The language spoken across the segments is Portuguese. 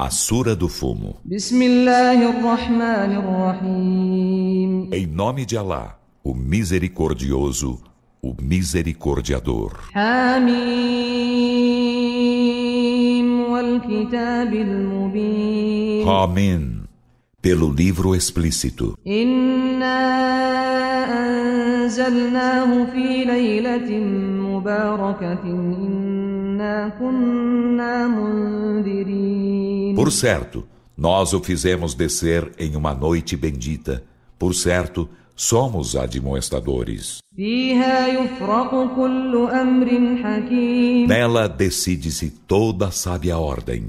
A Sura do Fumo. Em nome de Alá, o Misericordioso, o Misericordiador. Amém. Pelo livro explícito. Inna أنزلناه في ليلة مباركة إنا كنا منذرين Por certo, nós o fizemos descer em uma noite bendita. Por certo, somos admoestadores. فيها يفرق كل أمر حكيم Nela decide-se toda sábia ordem.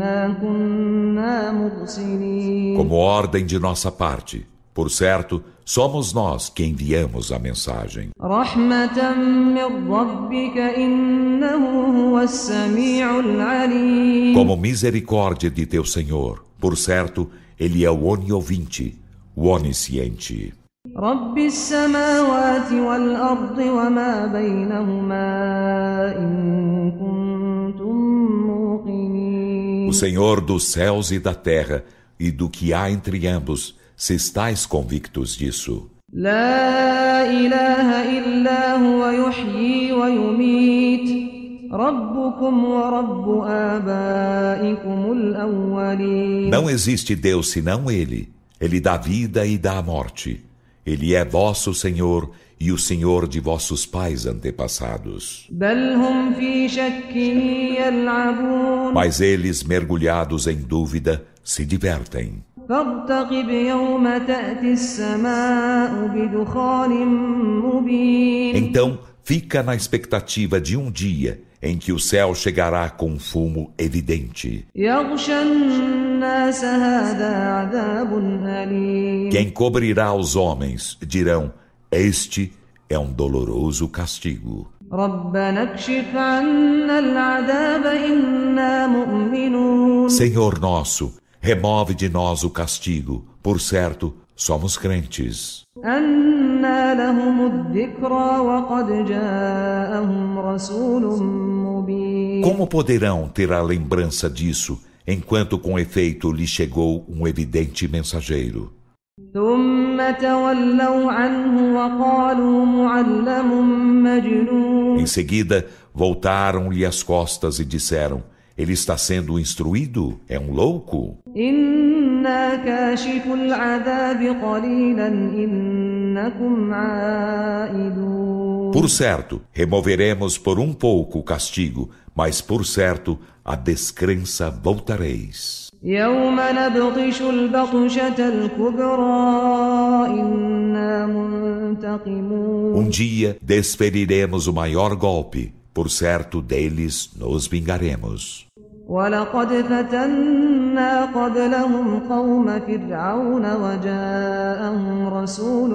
أمرا من عندنا إنا كنا مرسلين Como ordem de nossa parte. Por certo, somos nós que enviamos a mensagem. رحمة من ربك إنه هو السميع العليم Como misericórdia de teu Senhor. Por certo, Ele é o oniovinte, o onisciente. رب السماوات والأرض وما بينهما إن كنتم موقنين o Senhor dos céus e da terra e do que há entre ambos, se estáis convictos disso. Não existe Deus senão Ele. Ele dá vida e dá morte. Ele é vosso Senhor e o Senhor de vossos pais antepassados. Mas eles, mergulhados em dúvida, se divertem. Então, fica na expectativa de um dia em que o céu chegará com fumo evidente. Quem cobrirá os homens, dirão, este é um doloroso castigo. Senhor nosso, remove de nós o castigo. Por certo, somos crentes. Como poderão ter a lembrança disso, enquanto com efeito lhe chegou um evidente mensageiro? Em seguida, voltaram-lhe as costas e disseram: Ele está sendo instruído? É um louco? Por certo, removeremos por um pouco o castigo, mas por certo, a descrença voltareis. يوم نبطش البطشة الكبرى إنا منتقمون Um dia desferiremos o maior golpe, por certo deles nos vingaremos. ولقد فتنا قبلهم قوم فرعون وجاءهم رسول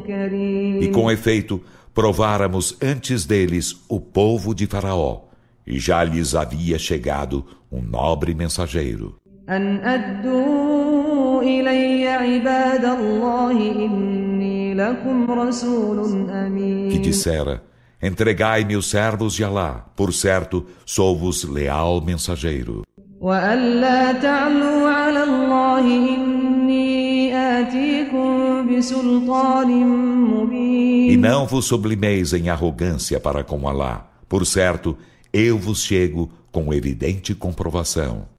E كريم com efeito, prováramos antes deles o povo de Faraó, e já lhes havia chegado um nobre mensageiro. أن أدوا إلي عباد الله إني لكم رسول que أمين dissera: Entregai-me os servos de Alá, por certo, sou-vos leal mensageiro. وأن لا تعلوا على الله إني آتيكم بسلطان E مبين não vos sublimeis em arrogância para com Alá. Por certo, eu vos chego com evidente comprovação.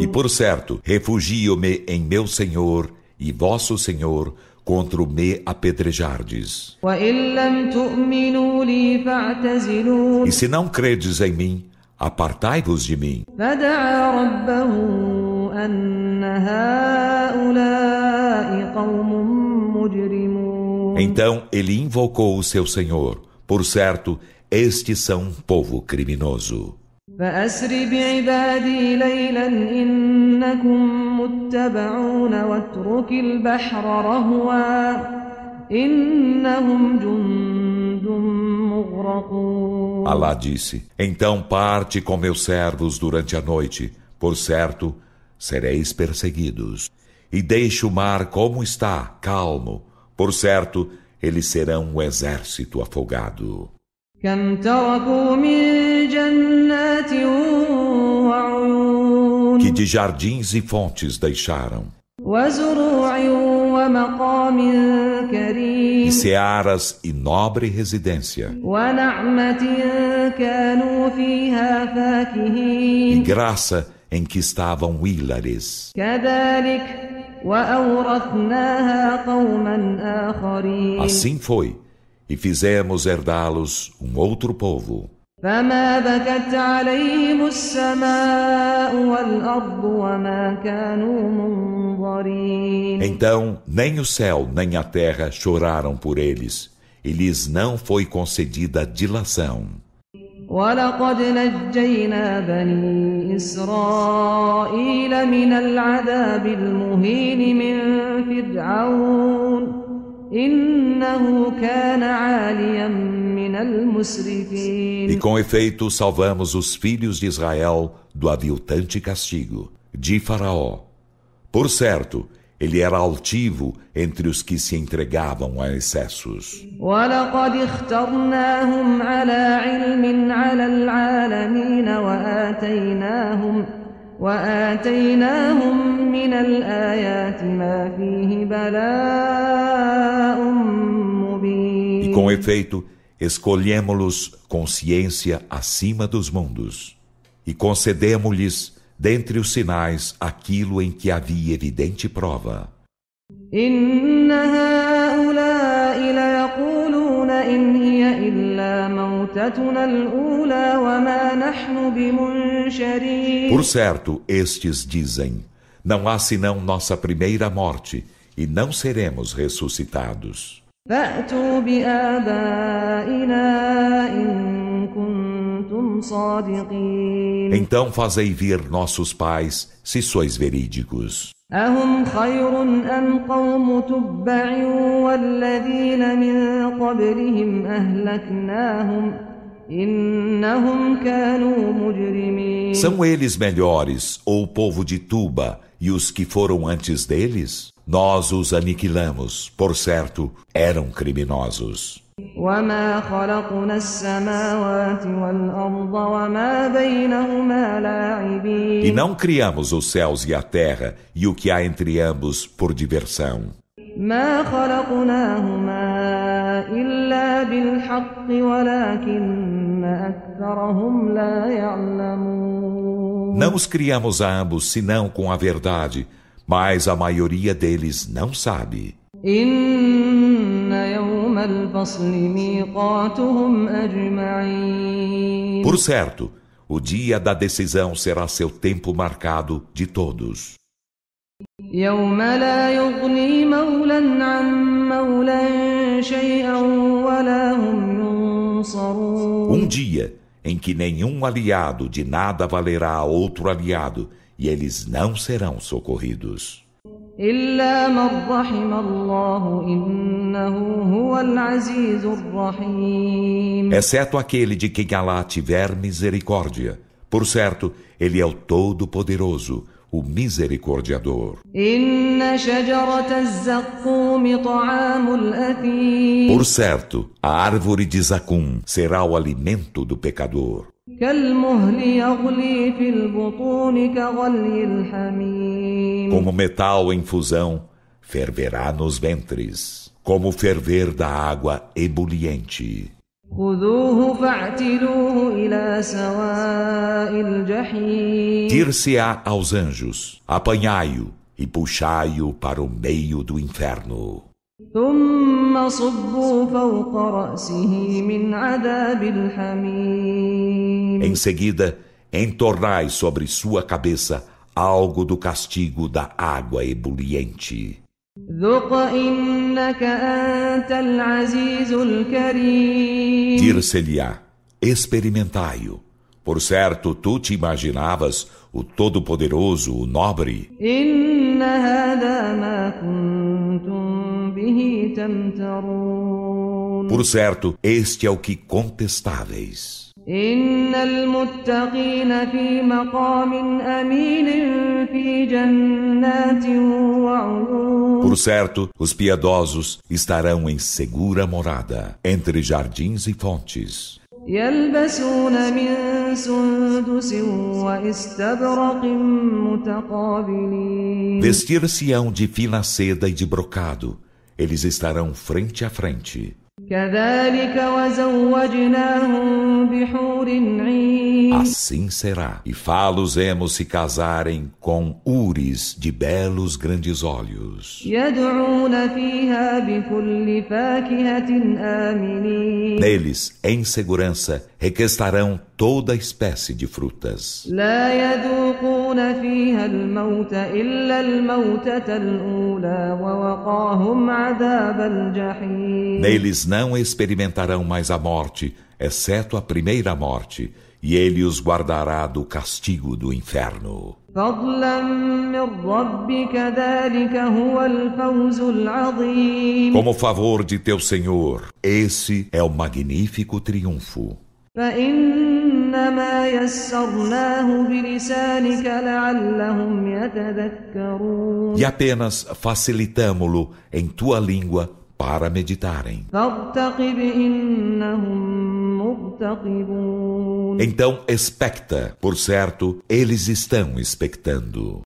E por certo, refugio-me em meu Senhor e vosso Senhor contra o me apedrejardes. E se não credes em mim, apartai-vos de mim. Então ele invocou o seu Senhor. Por certo, estes são um povo criminoso. فأسر بعبادي ليلا إنكم متبعون واترك البحر رهوا إنهم جند مغرقون Alá disse: Então parte com meus servos durante a noite, por certo, sereis perseguidos. E deixe o mar como está, calmo, Por certo, eles serão um exército afogado. Que de jardins e fontes deixaram. E searas e nobre residência. E graça em que estavam hilares. Assim foi, e fizemos herdá-los um outro povo. Então, nem o céu nem a terra choraram por eles, e lhes não foi concedida dilação. ولقد نجينا بني إسرائيل من العذاب المهين من فرعون إنه كان عاليا من E المسرفين com efeito salvamos os filhos de Israel do aviltante castigo, de Faraó. Por certo, ele era altivo entre os que se entregavam a excessos. E com efeito, escolhemos-los consciência acima dos mundos e concedemos-lhes dentre os sinais, aquilo em que havia evidente prova. إن هؤلاء ليقولون إن هي إلا موتتنا الأولى وما نحن بمنشرين Por certo, estes dizem: Não há senão nossa primeira morte, e não seremos ressuscitados. فأتوا بآبائنا إن كنتم صادقين Então fazei vir nossos pais, se sois verídicos. أهم خير أم قوم تبع والذين من قبلهم أهلكناهم إنهم كانوا مجرمين São eles melhores, ou o povo de Tuba, e os que foram antes deles? Nós os aniquilamos, por certo, eram criminosos. وما خلقنا السماوات والأرض وما بينهما E لاعبين não criamos os céus e a terra e o que há entre ambos por diversão. ما خلقناهما إلا بالحق ولكن أكثرهم لا يعلمون Não os criamos a ambos senão com a verdade, mas a maioria deles não sabe. إن Por certo, o dia da decisão será seu tempo marcado de todos. يوم لا يغني مولا عن مولا شيئا ولا هم ينصرون Um dia em que nenhum aliado de nada valerá a outro aliado e eles não serão socorridos. إلا من رحم الله إنه هو العزيز الرحيم Exceto aquele de quem Alá tiver misericórdia. Por certo, ele é o Todo-Poderoso, o Misericordiador. إن شجرة الزقوم طعام الأثيم Por certo, a árvore de Zacum será o alimento do pecador. كالمهل يغلي في البطون كغلي الحميم como metal em fusão, ferverá nos ventres, como ferver da água ebuliente. Tir-se-á aos anjos, apanhai-o e puxai-o para o meio do inferno. Em seguida, entornai sobre sua cabeça algo do castigo da água ebuliente. Dir-se-lhe-á, experimentai-o. Por certo, tu te imaginavas o Todo-Poderoso, o Nobre. Por certo, este é o que contestáveis. إن المتقين في مقام أمين في جنات وعيون Por certo, os piedosos estarão em segura morada, entre jardins e fontes. يلبسون من سندس واستبرق متقابلين Vestir-se-ão de fina seda e de brocado. Eles estarão frente a frente. Assim será. E falosemos se casarem com ures de belos grandes olhos. Neles, em segurança, requestarão toda espécie de frutas. Neles não experimentarão mais a morte, exceto a primeira morte, e ele os guardará do castigo do inferno. Como favor de teu Senhor, esse é o magnífico triunfo. فإنما يسرناه بلسانك لعلهم يتذكرون E apenas facilitamo-lo em tua língua para meditarem. فارتقب إنهم مرتقبون Então expecta, por certo, eles estão expectando.